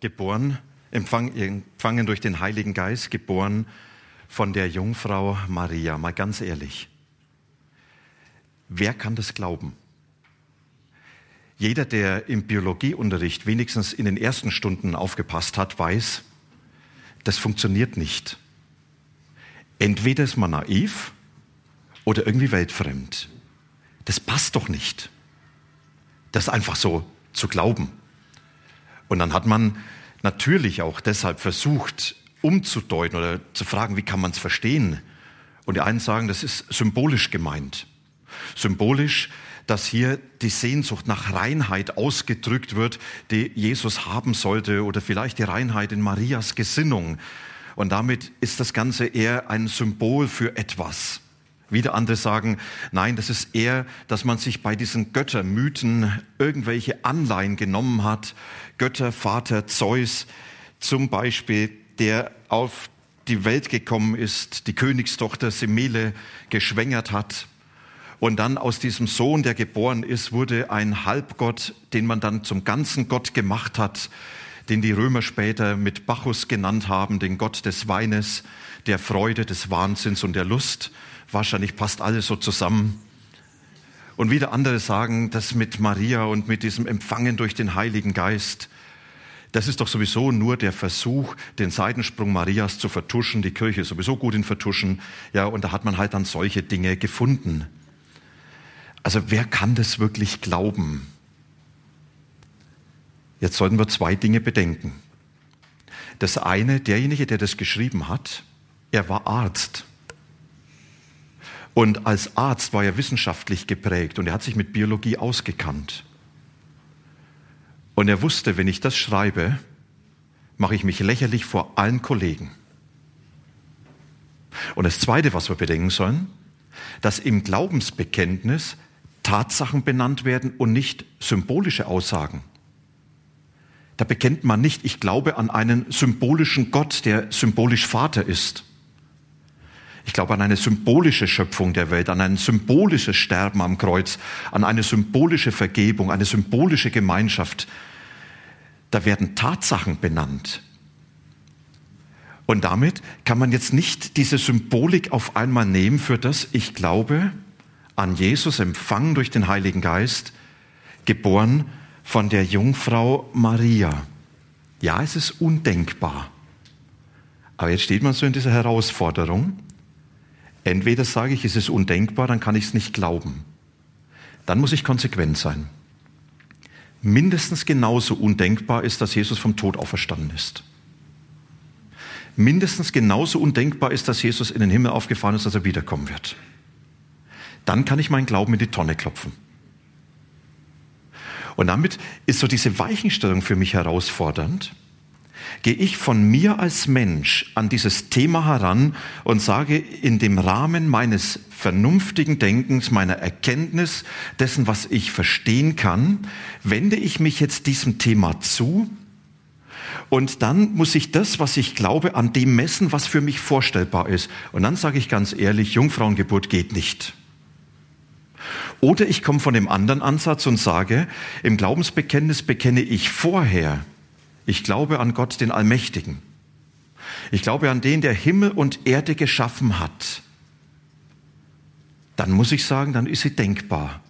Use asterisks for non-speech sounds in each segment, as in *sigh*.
geboren, empfangen durch den Heiligen Geist, geboren von der Jungfrau Maria. Mal ganz ehrlich, wer kann das glauben? Jeder, der im Biologieunterricht wenigstens in den ersten Stunden aufgepasst hat, weiß, das funktioniert nicht. Entweder ist man naiv oder irgendwie weltfremd. Das passt doch nicht. Das einfach so zu glauben. Und dann hat man natürlich auch deshalb versucht, umzudeuten oder zu fragen, wie kann man es verstehen? Und die einen sagen, das ist symbolisch gemeint. Symbolisch, dass hier die Sehnsucht nach Reinheit ausgedrückt wird, die Jesus haben sollte oder vielleicht die Reinheit in Marias Gesinnung. Und damit ist das Ganze eher ein Symbol für etwas. Wieder andere sagen, nein, das ist eher, dass man sich bei diesen Göttermythen irgendwelche Anleihen genommen hat. Götter, Vater, Zeus zum Beispiel, der auf die Welt gekommen ist, die Königstochter Semele geschwängert hat. Und dann aus diesem Sohn, der geboren ist, wurde ein Halbgott, den man dann zum ganzen Gott gemacht hat, den die Römer später mit Bacchus genannt haben, den Gott des Weines, der Freude, des Wahnsinns und der Lust. Wahrscheinlich passt alles so zusammen. Und wieder andere sagen, das mit Maria und mit diesem Empfangen durch den Heiligen Geist, das ist doch sowieso nur der Versuch, den Seitensprung Marias zu vertuschen. Die Kirche ist sowieso gut in Vertuschen. Ja, und da hat man halt dann solche Dinge gefunden. Also wer kann das wirklich glauben? Jetzt sollten wir zwei Dinge bedenken. Das eine, derjenige, der das geschrieben hat, er war Arzt. Und als Arzt war er wissenschaftlich geprägt und er hat sich mit Biologie ausgekannt. Und er wusste, wenn ich das schreibe, mache ich mich lächerlich vor allen Kollegen. Und das Zweite, was wir bedenken sollen, dass im Glaubensbekenntnis Tatsachen benannt werden und nicht symbolische Aussagen. Da bekennt man nicht, ich glaube an einen symbolischen Gott, der symbolisch Vater ist. Ich glaube an eine symbolische Schöpfung der Welt, an ein symbolisches Sterben am Kreuz, an eine symbolische Vergebung, eine symbolische Gemeinschaft. Da werden Tatsachen benannt. Und damit kann man jetzt nicht diese Symbolik auf einmal nehmen für das, ich glaube an Jesus, empfangen durch den Heiligen Geist, geboren von der Jungfrau Maria. Ja, es ist undenkbar. Aber jetzt steht man so in dieser Herausforderung. Entweder sage ich, es ist undenkbar, dann kann ich es nicht glauben. Dann muss ich konsequent sein. Mindestens genauso undenkbar ist, dass Jesus vom Tod auferstanden ist. Mindestens genauso undenkbar ist, dass Jesus in den Himmel aufgefahren ist, dass er wiederkommen wird. Dann kann ich meinen Glauben in die Tonne klopfen. Und damit ist so diese Weichenstellung für mich herausfordernd, gehe ich von mir als Mensch an dieses Thema heran und sage, in dem Rahmen meines vernünftigen Denkens, meiner Erkenntnis dessen, was ich verstehen kann, wende ich mich jetzt diesem Thema zu und dann muss ich das, was ich glaube, an dem messen, was für mich vorstellbar ist. Und dann sage ich ganz ehrlich, Jungfrauengeburt geht nicht. Oder ich komme von dem anderen Ansatz und sage, im Glaubensbekenntnis bekenne ich vorher, ich glaube an Gott, den Allmächtigen. Ich glaube an den, der Himmel und Erde geschaffen hat. Dann muss ich sagen, dann ist sie denkbar.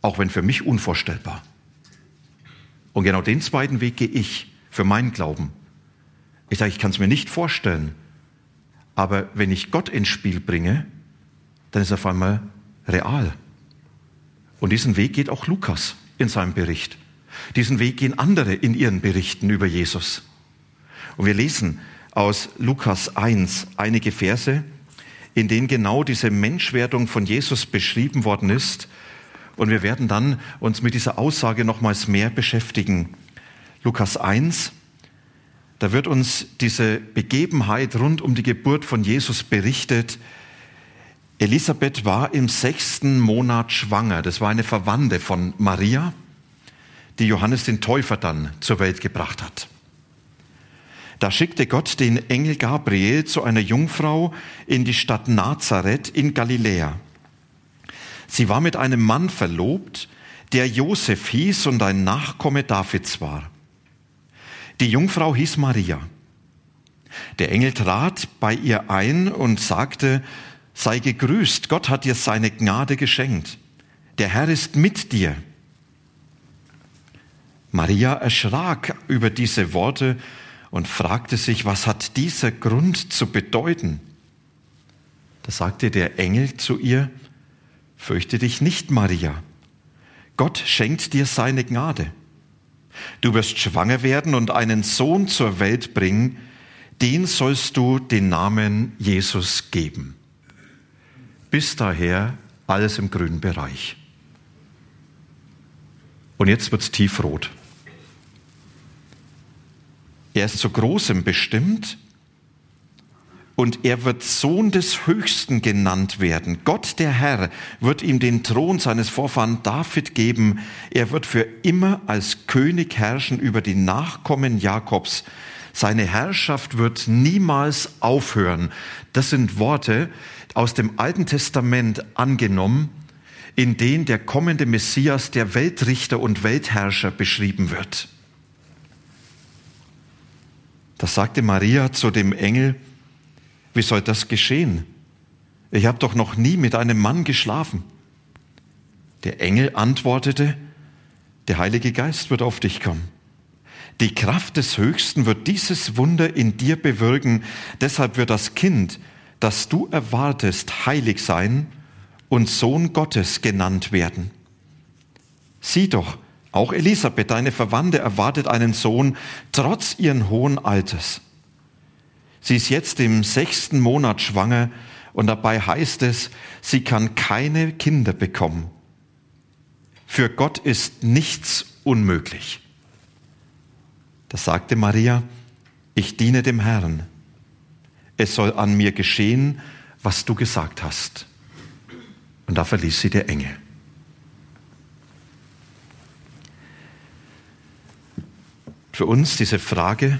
Auch wenn für mich unvorstellbar. Und genau den zweiten Weg gehe ich für meinen Glauben. Ich sage, ich kann es mir nicht vorstellen. Aber wenn ich Gott ins Spiel bringe, dann ist er auf einmal real. Und diesen Weg geht auch Lukas in seinem Bericht. Diesen Weg gehen andere in ihren Berichten über Jesus. Und wir lesen aus Lukas 1 einige Verse, in denen genau diese Menschwerdung von Jesus beschrieben worden ist. Und wir werden dann uns mit dieser Aussage nochmals mehr beschäftigen. Lukas 1, Da wird uns diese Begebenheit rund um die Geburt von Jesus berichtet. Elisabeth war im sechsten Monat schwanger. Das war eine Verwandte von Maria, die Johannes den Täufer dann zur Welt gebracht hat. Da schickte Gott den Engel Gabriel zu einer Jungfrau in die Stadt Nazareth in Galiläa. Sie war mit einem Mann verlobt, der Josef hieß und ein Nachkomme Davids war. Die Jungfrau hieß Maria. Der Engel trat bei ihr ein und sagte, sei gegrüßt, Gott hat dir seine Gnade geschenkt. Der Herr ist mit dir. Maria erschrak über diese Worte und fragte sich, was hat dieser Grund zu bedeuten? Da sagte der Engel zu ihr, fürchte dich nicht, Maria. Gott schenkt dir seine Gnade. Du wirst schwanger werden und einen Sohn zur Welt bringen, den sollst du den Namen Jesus geben. Bis daher alles im grünen Bereich. Und jetzt wird's tiefrot. Er ist zu Großem bestimmt und er wird Sohn des Höchsten genannt werden. Gott der Herr wird ihm den Thron seines Vorfahren David geben. Er wird für immer als König herrschen über die Nachkommen Jakobs. Seine Herrschaft wird niemals aufhören. Das sind Worte aus dem Alten Testament angenommen, in denen der kommende Messias, der Weltrichter und Weltherrscher beschrieben wird. Das sagte Maria zu dem Engel, wie soll das geschehen? Ich habe doch noch nie mit einem Mann geschlafen. Der Engel antwortete, der Heilige Geist wird auf dich kommen. Die Kraft des Höchsten wird dieses Wunder in dir bewirken. Deshalb wird das Kind, das du erwartest, heilig sein und Sohn Gottes genannt werden. Sieh doch, auch Elisabeth, deine Verwandte, erwartet einen Sohn trotz ihren hohen Alters. Sie ist jetzt im sechsten Monat schwanger und dabei heißt es, sie kann keine Kinder bekommen. Für Gott ist nichts unmöglich. Da sagte Maria, ich diene dem Herrn. Es soll an mir geschehen, was du gesagt hast. Und da verließ sie der Engel. Für uns diese Frage,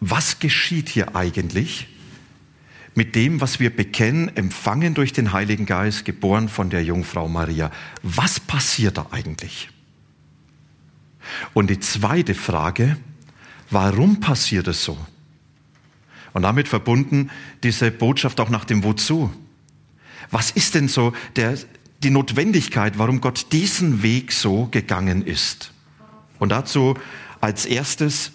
was geschieht hier eigentlich mit dem, was wir bekennen, empfangen durch den Heiligen Geist, geboren von der Jungfrau Maria? Was passiert da eigentlich? Und die zweite Frage, warum passiert es so? Und damit verbunden diese Botschaft auch nach dem Wozu. Was ist denn so der, die Notwendigkeit, warum Gott diesen Weg so gegangen ist. Und dazu als erstes,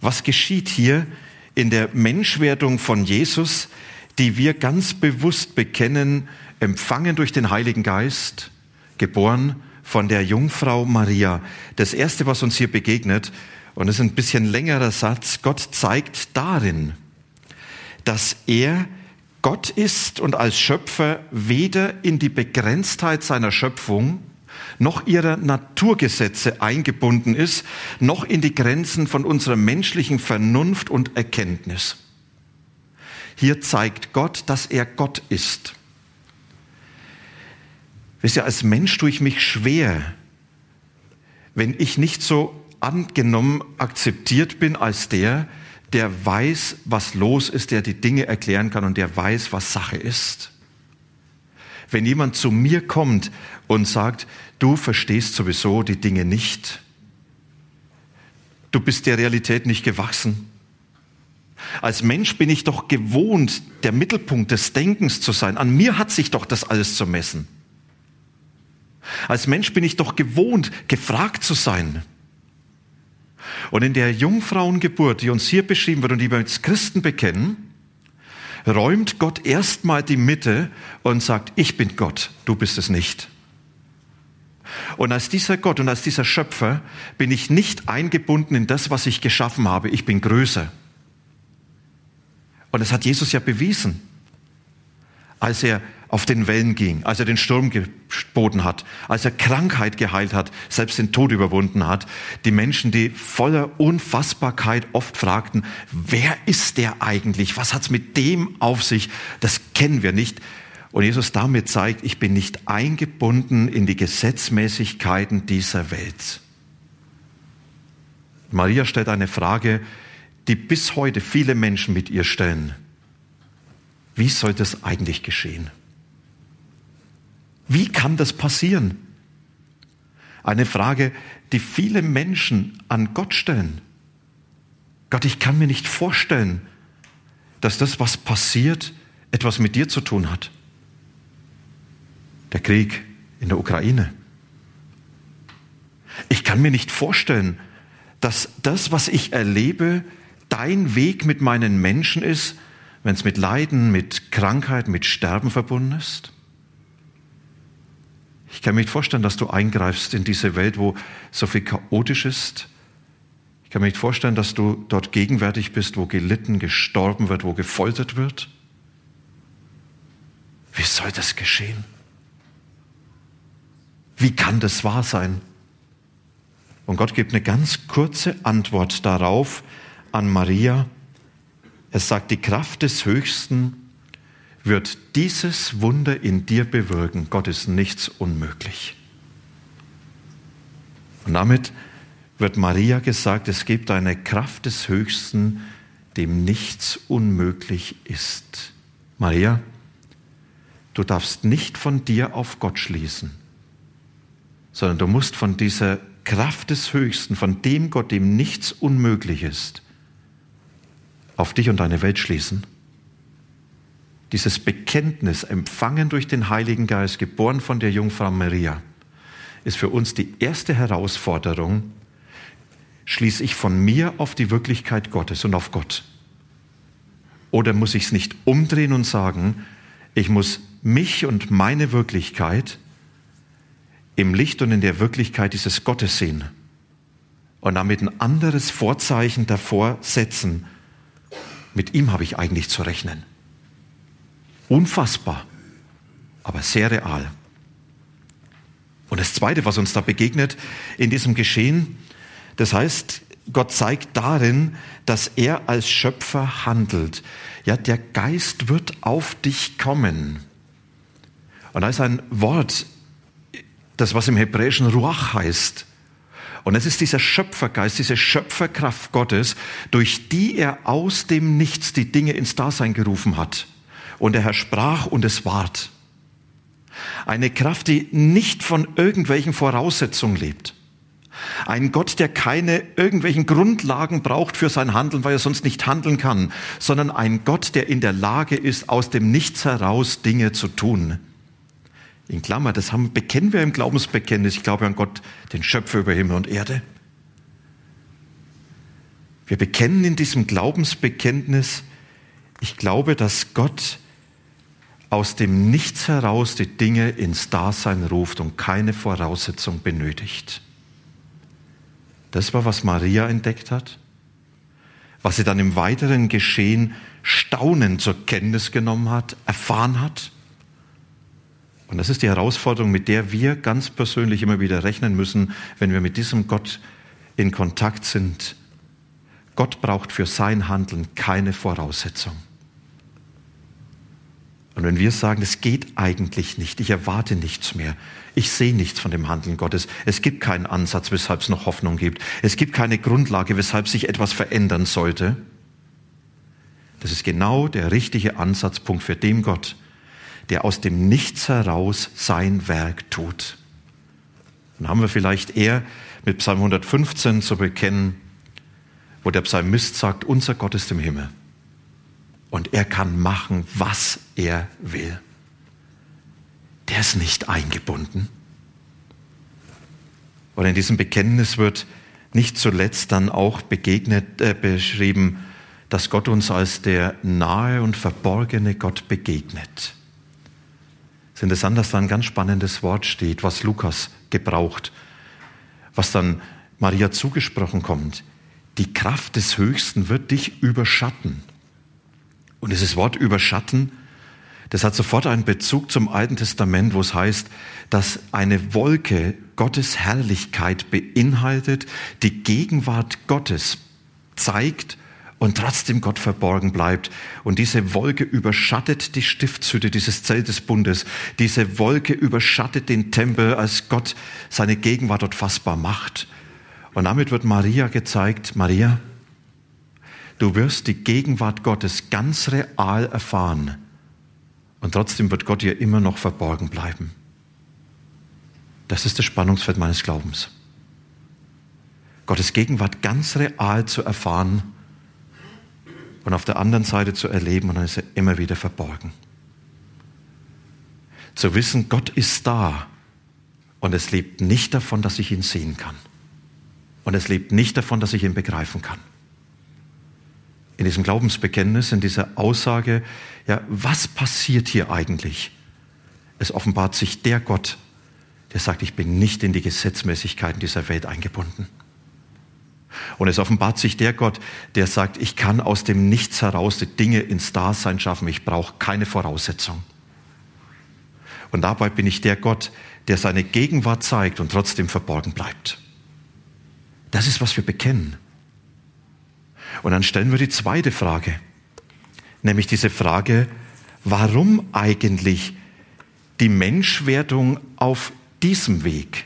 was geschieht hier in der Menschwerdung von Jesus, die wir ganz bewusst bekennen, empfangen durch den Heiligen Geist, geboren von der Jungfrau Maria. Das Erste, was uns hier begegnet, und das ist ein bisschen längerer Satz, Gott zeigt darin, dass er Gott ist und als Schöpfer weder in die Begrenztheit seiner Schöpfung noch ihrer Naturgesetze eingebunden ist, noch in die Grenzen von unserer menschlichen Vernunft und Erkenntnis. Hier zeigt Gott, dass er Gott ist. Wisst ihr, als Mensch tue ich mich schwer, wenn ich nicht so angenommen akzeptiert bin als der, der weiß, was los ist, der die Dinge erklären kann und der weiß, was Sache ist. Wenn jemand zu mir kommt und sagt, du verstehst sowieso die Dinge nicht, du bist der Realität nicht gewachsen. Als Mensch bin ich doch gewohnt, der Mittelpunkt des Denkens zu sein. An mir hat sich doch das alles zu messen. Als Mensch bin ich doch gewohnt, gefragt zu sein. Und in der Jungfrauengeburt, die uns hier beschrieben wird und die wir als Christen bekennen, räumt Gott erstmal die Mitte und sagt, ich bin Gott, du bist es nicht. Und als dieser Gott und als dieser Schöpfer bin ich nicht eingebunden in das, was ich geschaffen habe. Ich bin größer. Und das hat Jesus ja bewiesen. Als er auf den Wellen ging, als er den Sturm geboten hat, als er Krankheit geheilt hat, selbst den Tod überwunden hat. Die Menschen, die voller Unfassbarkeit oft fragten, wer ist der eigentlich? Was hat's mit dem auf sich? Das kennen wir nicht. Und Jesus damit zeigt, ich bin nicht eingebunden in die Gesetzmäßigkeiten dieser Welt. Maria stellt eine Frage, die bis heute viele Menschen mit ihr stellen. Wie soll das eigentlich geschehen? Wie kann das passieren? Eine Frage, die viele Menschen an Gott stellen. Gott, ich kann mir nicht vorstellen, dass das, was passiert, etwas mit dir zu tun hat. Der Krieg in der Ukraine. Ich kann mir nicht vorstellen, dass das, was ich erlebe, dein Weg mit meinen Menschen ist, wenn es mit Leiden, mit Krankheit, mit Sterben verbunden ist. Ich kann mir nicht vorstellen, dass du eingreifst in diese Welt, wo so viel chaotisch ist. Ich kann mir nicht vorstellen, dass du dort gegenwärtig bist, wo gelitten, gestorben wird, wo gefoltert wird. Wie soll das geschehen? Wie kann das wahr sein? Und Gott gibt eine ganz kurze Antwort darauf an Maria. Er sagt, die Kraft des Höchsten wird dieses Wunder in dir bewirken. Gott ist nichts unmöglich. Und damit wird Maria gesagt, es gibt eine Kraft des Höchsten, dem nichts unmöglich ist. Maria, du darfst nicht von dir auf Gott schließen, sondern du musst von dieser Kraft des Höchsten, von dem Gott, dem nichts unmöglich ist, auf dich und deine Welt schließen dieses Bekenntnis, empfangen durch den Heiligen Geist, geboren von der Jungfrau Maria, ist für uns die erste Herausforderung, schließe ich von mir auf die Wirklichkeit Gottes und auf Gott? Oder muss ich es nicht umdrehen und sagen, ich muss mich und meine Wirklichkeit im Licht und in der Wirklichkeit dieses Gottes sehen und damit ein anderes Vorzeichen davor setzen. Mit ihm habe ich eigentlich zu rechnen. Unfassbar, aber sehr real. Und das Zweite, was uns da begegnet in diesem Geschehen, das heißt, Gott zeigt darin, dass er als Schöpfer handelt. Ja, der Geist wird auf dich kommen. Und da ist ein Wort, das was im Hebräischen Ruach heißt. Und es ist dieser Schöpfergeist, diese Schöpferkraft Gottes, durch die er aus dem Nichts die Dinge ins Dasein gerufen hat. Und der Herr sprach und es ward. Eine Kraft, die nicht von irgendwelchen Voraussetzungen lebt. Ein Gott, der keine irgendwelchen Grundlagen braucht für sein Handeln, weil er sonst nicht handeln kann, sondern ein Gott, der in der Lage ist, aus dem Nichts heraus Dinge zu tun. In Klammer, das haben, bekennen wir im Glaubensbekenntnis. Ich glaube an Gott, den Schöpfer über Himmel und Erde. Wir bekennen in diesem Glaubensbekenntnis, ich glaube, dass Gott aus dem Nichts heraus die Dinge ins Dasein ruft und keine Voraussetzung benötigt. Das war, was Maria entdeckt hat, was sie dann im weiteren Geschehen staunend zur Kenntnis genommen hat, erfahren hat. Und das ist die Herausforderung, mit der wir ganz persönlich immer wieder rechnen müssen, wenn wir mit diesem Gott in Kontakt sind. Gott braucht für sein Handeln keine Voraussetzung. Und wenn wir sagen, es geht eigentlich nicht, ich erwarte nichts mehr, ich sehe nichts von dem Handeln Gottes, es gibt keinen Ansatz, weshalb es noch Hoffnung gibt, es gibt keine Grundlage, weshalb sich etwas verändern sollte, das ist genau der richtige Ansatzpunkt für den Gott, der aus dem Nichts heraus sein Werk tut. Dann haben wir vielleicht eher mit Psalm 115 zu bekennen, wo der Psalmist sagt, unser Gott ist im Himmel und er kann machen, was er will. Der ist nicht eingebunden. Und in diesem Bekenntnis wird nicht zuletzt dann auch begegnet, äh, beschrieben, dass Gott uns als der nahe und verborgene Gott begegnet. Es ist interessant, dass da ein ganz spannendes Wort steht, was Lukas gebraucht, was dann Maria zugesprochen kommt. Die Kraft des Höchsten wird dich überschatten. Und dieses Wort überschatten, Das hat sofort einen Bezug zum Alten Testament, wo es heißt, dass eine Wolke Gottes Herrlichkeit beinhaltet, die Gegenwart Gottes zeigt und trotzdem Gott verborgen bleibt. Und diese Wolke überschattet die Stiftshütte dieses Zelt des Bundes. Diese Wolke überschattet den Tempel, als Gott seine Gegenwart dort fassbar macht. Und damit wird Maria gezeigt, Maria, du wirst die Gegenwart Gottes ganz real erfahren. Und trotzdem wird Gott dir immer noch verborgen bleiben. Das ist das Spannungsfeld meines Glaubens. Gottes Gegenwart ganz real zu erfahren und auf der anderen Seite zu erleben und dann ist er immer wieder verborgen. Zu wissen, Gott ist da und es lebt nicht davon, dass ich ihn sehen kann. Und es lebt nicht davon, dass ich ihn begreifen kann. In diesem Glaubensbekenntnis, in dieser Aussage, ja, was passiert hier eigentlich? Es offenbart sich der Gott, der sagt, ich bin nicht in die Gesetzmäßigkeiten dieser Welt eingebunden. Und es offenbart sich der Gott, der sagt, ich kann aus dem Nichts heraus die Dinge ins Dasein schaffen, ich brauche keine Voraussetzung. Und dabei bin ich der Gott, der seine Gegenwart zeigt und trotzdem verborgen bleibt. Das ist, was wir bekennen. Und dann stellen wir die zweite Frage, nämlich diese Frage, warum eigentlich die Menschwerdung auf diesem Weg?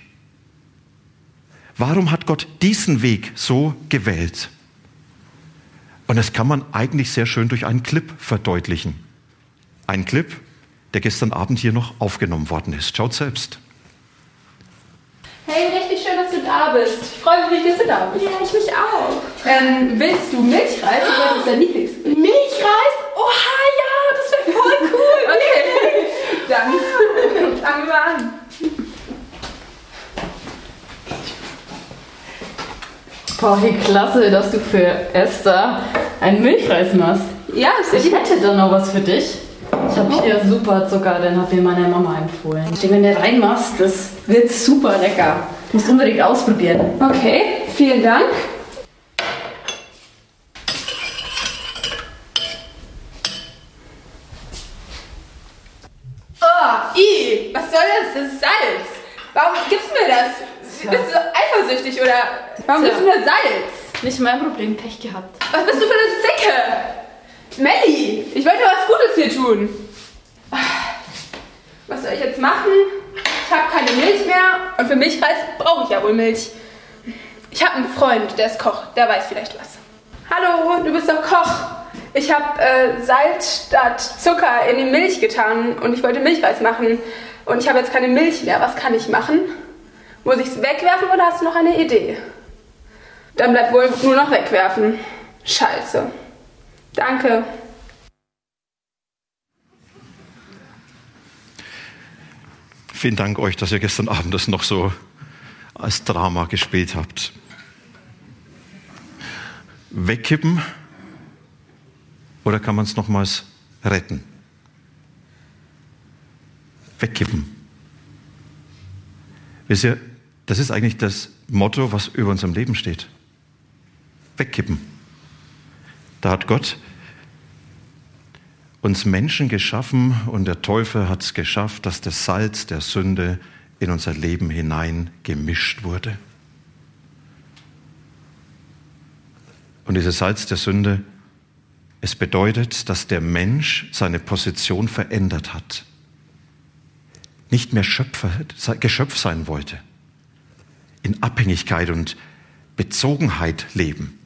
Warum hat Gott diesen Weg so gewählt? Und das kann man eigentlich sehr schön durch einen Clip verdeutlichen. Ein Clip, der gestern Abend hier noch aufgenommen worden ist. Schaut selbst. Hey, richtig schön, dass du da bist. Ich freue mich, dass du da bist. Ja, ich mich auch. Ähm, willst du Milchreis? Was ist dein Lieblings? Milchreis? Oha, ja, das wäre voll cool. *laughs* Okay, *laughs* dann fangen wir an. Boah, wie klasse, dass du für Esther einen Milchreis machst. Ja, Ich sicher. hätte da noch was für dich. Ich habe hier super Zucker, den hat mir meine Mama empfohlen. Den, wenn du reinmachst, das wird super lecker. Du musst unbedingt ausprobieren. Okay, vielen Dank. Oh, i, was soll das? Das ist Salz. Warum gibst du mir das? Bist du eifersüchtig oder warum gibst du mir Salz? Nicht mein Problem, Pech gehabt. Was bist du für eine Zicke? Melli, ich wollte was Gutes hier tun. Was soll ich jetzt machen? Ich habe keine Milch mehr und für Milchreis brauche ich ja wohl Milch. Ich habe einen Freund, der ist Koch, der weiß vielleicht was. Hallo, du bist doch Koch. Ich habe äh, Salz statt Zucker in die Milch getan und ich wollte Milchreis machen. Und ich habe jetzt keine Milch mehr. Was kann ich machen? Muss ich es wegwerfen oder hast du noch eine Idee? Dann bleibt wohl nur noch wegwerfen. Scheiße. Danke. Vielen Dank euch, dass ihr gestern Abend das noch so als Drama gespielt habt. Wegkippen oder kann man es nochmals retten? Wegkippen. Wisst ihr, das ist eigentlich das Motto, was über unserem Leben steht. Wegkippen. Da hat Gott uns Menschen geschaffen und der Teufel hat es geschafft, dass das Salz der Sünde in unser Leben hinein gemischt wurde. Und dieses Salz der Sünde, es bedeutet, dass der Mensch seine Position verändert hat. Nicht mehr Schöpfer, Geschöpf sein wollte. In Abhängigkeit und Bezogenheit leben.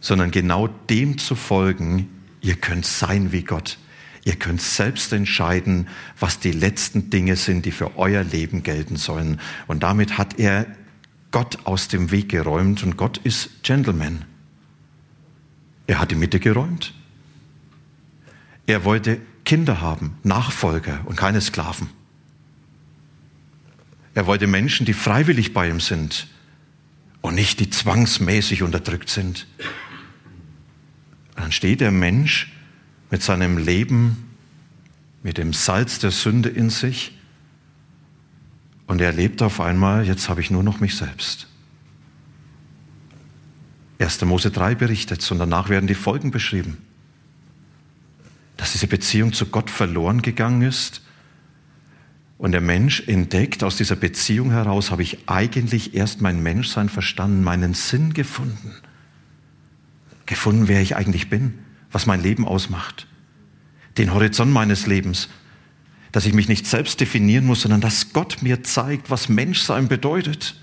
Sondern genau dem zu folgen, ihr könnt sein wie Gott. Ihr könnt selbst entscheiden, was die letzten Dinge sind, die für euer Leben gelten sollen. Und damit hat er Gott aus dem Weg geräumt und Gott ist Gentleman. Er hat die Mitte geräumt. Er wollte Kinder haben, Nachfolger und keine Sklaven. Er wollte Menschen, die freiwillig bei ihm sind und nicht die zwangsmäßig unterdrückt sind. Dann steht der Mensch mit seinem Leben, mit dem Salz der Sünde in sich und er erlebt auf einmal, jetzt habe ich nur noch mich selbst. 1. Mose 3 berichtet und danach werden die Folgen beschrieben. dass diese Beziehung zu Gott verloren gegangen ist. Und der Mensch entdeckt, aus dieser Beziehung heraus habe ich eigentlich erst mein Menschsein verstanden, meinen Sinn gefunden. Gefunden, wer ich eigentlich bin, was mein Leben ausmacht. Den Horizont meines Lebens. Dass ich mich nicht selbst definieren muss, sondern dass Gott mir zeigt, was Menschsein bedeutet.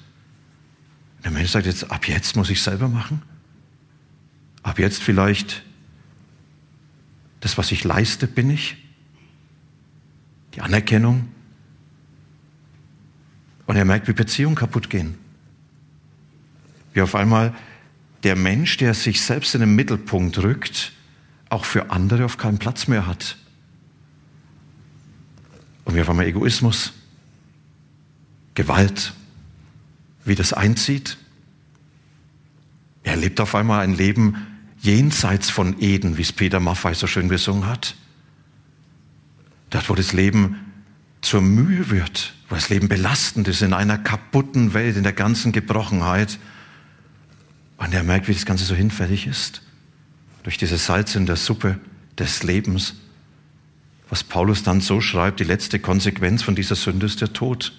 Der Mensch sagt jetzt, ab jetzt muss ich selber machen. Ab jetzt vielleicht das, was ich leiste, bin ich. Die Anerkennung. Und er merkt, wie Beziehungen kaputt gehen. Wie auf einmal der Mensch, der sich selbst in den Mittelpunkt rückt, auch für andere auf keinen Platz mehr hat. Und auf einmal Egoismus, Gewalt, wie das einzieht. Er lebt auf einmal ein Leben, jenseits von Eden, wie es Peter Maffei so schön gesungen hat. Dort, wo das Leben zur Mühe wird, wo das Leben belastend ist, in einer kaputten Welt, in der ganzen Gebrochenheit. Und er merkt, wie das Ganze so hinfällig ist. Durch dieses Salz in der Suppe des Lebens. Was Paulus dann so schreibt, die letzte Konsequenz von dieser Sünde ist der Tod.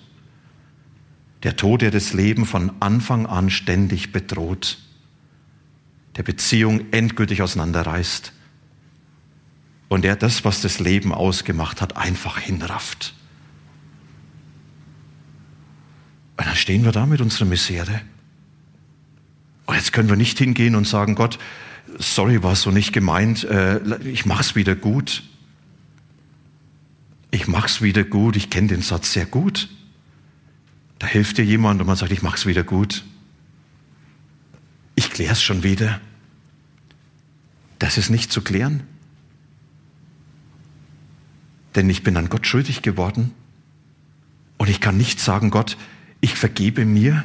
Der Tod, der das Leben von Anfang an ständig bedroht der Beziehung endgültig auseinanderreißt und der das, was das Leben ausgemacht hat, einfach hinrafft. Und dann stehen wir da mit unserer Misere. Jetzt können wir nicht hingehen und sagen, Gott, sorry, war so nicht gemeint, äh, ich mach's wieder gut. Ich mach's wieder gut, ich kenne den Satz sehr gut. Da hilft dir jemand und man sagt, ich mach's wieder gut ich kläre es schon wieder. Das ist nicht zu klären. Denn ich bin an Gott schuldig geworden. Und ich kann nicht sagen, Gott, ich vergebe mir.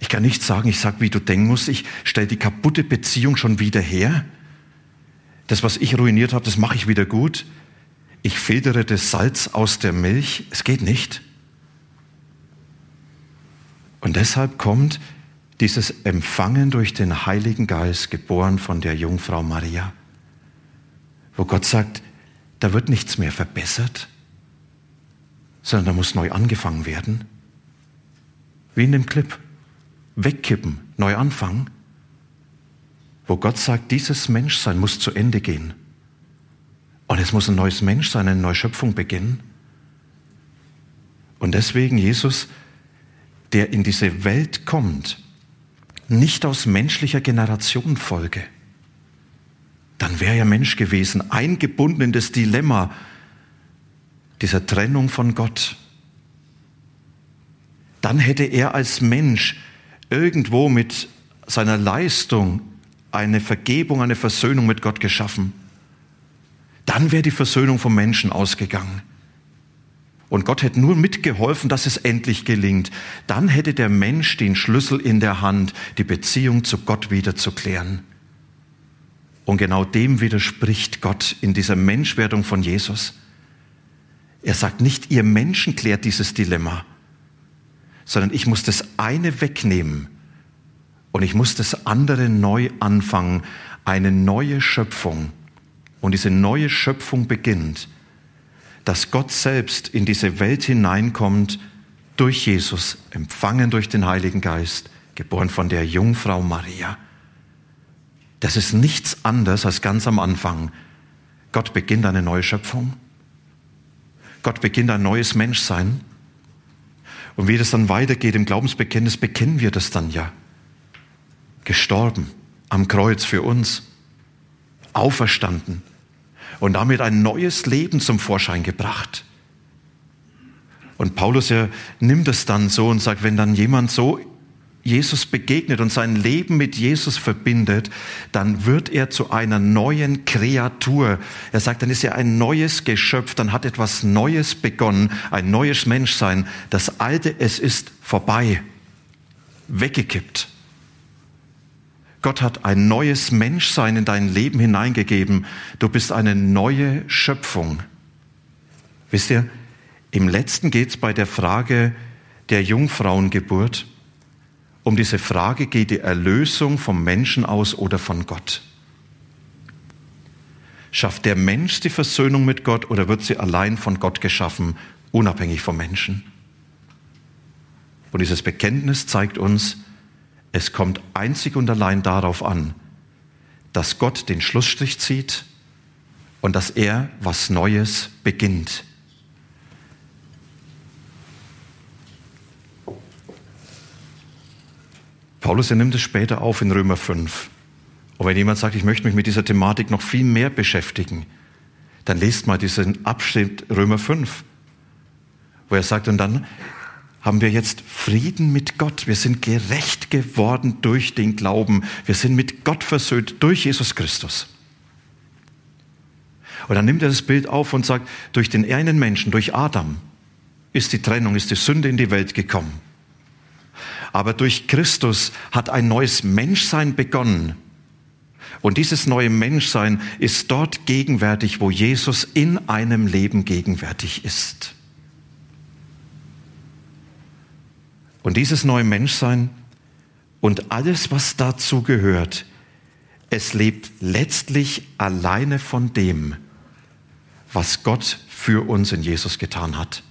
Ich kann nicht sagen, ich sage, wie du denken musst, ich stelle die kaputte Beziehung schon wieder her. Das, was ich ruiniert habe, das mache ich wieder gut. Ich filtere das Salz aus der Milch. Es geht nicht. Und deshalb kommt dieses Empfangen durch den Heiligen Geist, geboren von der Jungfrau Maria, wo Gott sagt, da wird nichts mehr verbessert, sondern da muss neu angefangen werden. Wie in dem Clip. Wegkippen, neu anfangen. Wo Gott sagt, dieses Menschsein muss zu Ende gehen. Und es muss ein neues Menschsein, eine neue Schöpfung beginnen. Und deswegen Jesus, der in diese Welt kommt, nicht aus menschlicher Generation folge, dann wäre er Mensch gewesen, eingebunden in das Dilemma dieser Trennung von Gott. Dann hätte er als Mensch irgendwo mit seiner Leistung eine Vergebung, eine Versöhnung mit Gott geschaffen. Dann wäre die Versöhnung vom Menschen ausgegangen. Und Gott hätte nur mitgeholfen, dass es endlich gelingt. Dann hätte der Mensch den Schlüssel in der Hand, die Beziehung zu Gott wieder zu klären. Und genau dem widerspricht Gott in dieser Menschwerdung von Jesus. Er sagt nicht, ihr Menschen klärt dieses Dilemma, sondern ich muss das eine wegnehmen und ich muss das andere neu anfangen, eine neue Schöpfung. Und diese neue Schöpfung beginnt dass Gott selbst in diese Welt hineinkommt durch Jesus, empfangen durch den Heiligen Geist, geboren von der Jungfrau Maria. Das ist nichts anderes als ganz am Anfang. Gott beginnt eine neue Schöpfung. Gott beginnt ein neues Menschsein. Und wie das dann weitergeht im Glaubensbekenntnis, bekennen wir das dann ja. Gestorben am Kreuz für uns, auferstanden, und damit ein neues Leben zum Vorschein gebracht. Und Paulus er nimmt es dann so und sagt, wenn dann jemand so Jesus begegnet und sein Leben mit Jesus verbindet, dann wird er zu einer neuen Kreatur. Er sagt, dann ist er ein neues Geschöpf, dann hat etwas Neues begonnen, ein neues Menschsein. Das Alte, es ist vorbei, weggekippt. Gott hat ein neues Menschsein in dein Leben hineingegeben. Du bist eine neue Schöpfung. Wisst ihr, im letzten geht es bei der Frage der Jungfrauengeburt um diese Frage, geht die Erlösung vom Menschen aus oder von Gott? Schafft der Mensch die Versöhnung mit Gott oder wird sie allein von Gott geschaffen, unabhängig vom Menschen? Und dieses Bekenntnis zeigt uns, es kommt einzig und allein darauf an, dass Gott den Schlussstrich zieht und dass er was Neues beginnt. Paulus er nimmt es später auf in Römer 5. Und wenn jemand sagt, ich möchte mich mit dieser Thematik noch viel mehr beschäftigen, dann lest mal diesen Abschnitt Römer 5, wo er sagt, und dann haben wir jetzt Frieden mit Gott. Wir sind gerecht geworden durch den Glauben. Wir sind mit Gott versöhnt durch Jesus Christus. Und dann nimmt er das Bild auf und sagt, durch den einen Menschen, durch Adam, ist die Trennung, ist die Sünde in die Welt gekommen. Aber durch Christus hat ein neues Menschsein begonnen. Und dieses neue Menschsein ist dort gegenwärtig, wo Jesus in einem Leben gegenwärtig ist. Und dieses neue Menschsein und alles, was dazu gehört, es lebt letztlich alleine von dem, was Gott für uns in Jesus getan hat.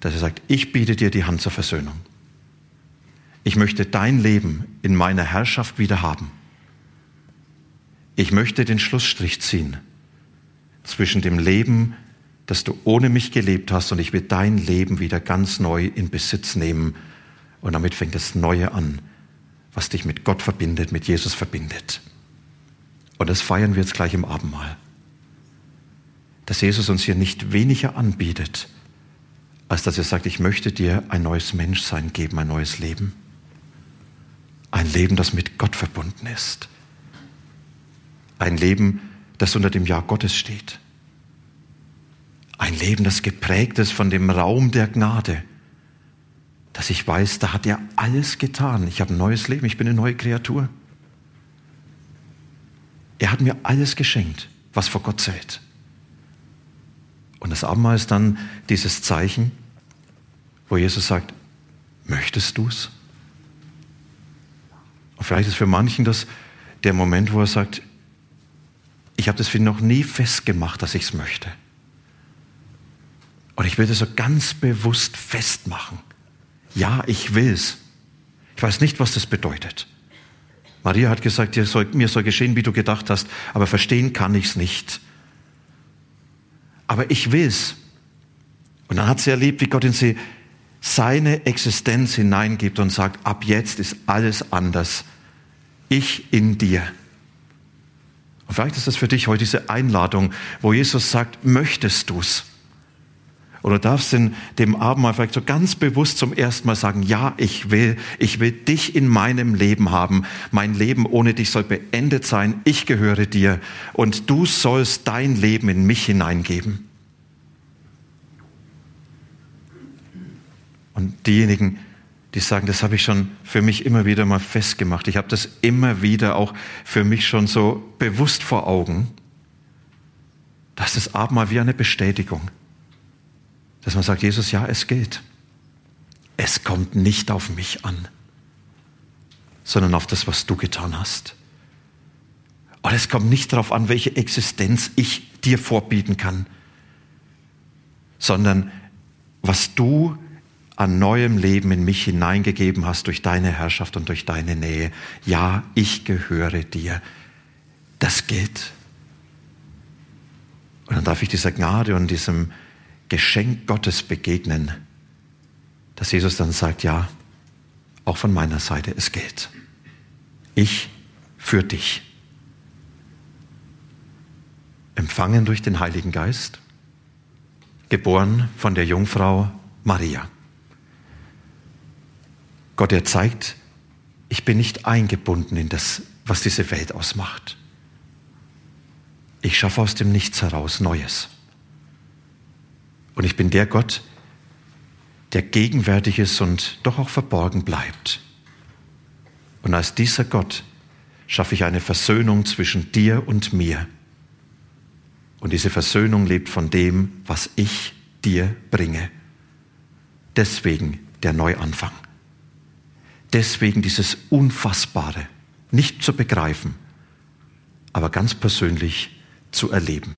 Dass er sagt, ich biete dir die Hand zur Versöhnung. Ich möchte dein Leben in meiner Herrschaft wieder haben. Ich möchte den Schlussstrich ziehen zwischen dem Leben, das du ohne mich gelebt hast, und ich will dein Leben wieder ganz neu in Besitz nehmen. Und damit fängt das Neue an, was dich mit Gott verbindet, mit Jesus verbindet. Und das feiern wir jetzt gleich im Abendmahl. Dass Jesus uns hier nicht weniger anbietet, als dass er sagt, ich möchte dir ein neues Menschsein geben, ein neues Leben. Ein Leben, das mit Gott verbunden ist. Ein Leben, das unter dem Ja Gottes steht. Ein Leben, das geprägt ist von dem Raum der Gnade. Dass ich weiß, da hat er alles getan. Ich habe ein neues Leben, ich bin eine neue Kreatur. Er hat mir alles geschenkt, was vor Gott zählt. Und das Abendmahl ist dann dieses Zeichen, wo Jesus sagt, möchtest du es? Und vielleicht ist für manchen das der Moment, wo er sagt, ich habe das für noch nie festgemacht, dass ich es möchte. Und ich will das so ganz bewusst festmachen. Ja, ich will es. Ich weiß nicht, was das bedeutet. Maria hat gesagt, soll, mir soll geschehen, wie du gedacht hast, aber verstehen kann ich es nicht. Aber ich will es. Und dann hat sie erlebt, wie Gott in sie seine Existenz hineingibt und sagt, ab jetzt ist alles anders. Ich in dir. Und vielleicht ist das für dich heute diese Einladung, wo Jesus sagt, möchtest du's? Oder darfst in dem Abendmahl vielleicht so ganz bewusst zum ersten Mal sagen, ja, ich will, ich will dich in meinem Leben haben. Mein Leben ohne dich soll beendet sein. Ich gehöre dir und du sollst dein Leben in mich hineingeben. Und diejenigen, die sagen, das habe ich schon für mich immer wieder mal festgemacht. Ich habe das immer wieder auch für mich schon so bewusst vor Augen. Das ist Abendmahl wie eine Bestätigung. Dass man sagt, Jesus, ja, es gilt. Es kommt nicht auf mich an, sondern auf das, was du getan hast. Und es kommt nicht darauf an, welche Existenz ich dir vorbieten kann, sondern was du an neuem Leben in mich hineingegeben hast durch deine Herrschaft und durch deine Nähe. Ja, ich gehöre dir. Das gilt. Und dann darf ich dieser Gnade und diesem Geschenk Gottes begegnen, dass Jesus dann sagt, ja, auch von meiner Seite, es gilt. Ich für dich. Empfangen durch den Heiligen Geist, geboren von der Jungfrau Maria. Gott, er zeigt, ich bin nicht eingebunden in das, was diese Welt ausmacht. Ich schaffe aus dem Nichts heraus Neues. Und ich bin der Gott, der gegenwärtig ist und doch auch verborgen bleibt. Und als dieser Gott schaffe ich eine Versöhnung zwischen dir und mir. Und diese Versöhnung lebt von dem, was ich dir bringe. Deswegen der Neuanfang. Deswegen dieses Unfassbare, nicht zu begreifen, aber ganz persönlich zu erleben.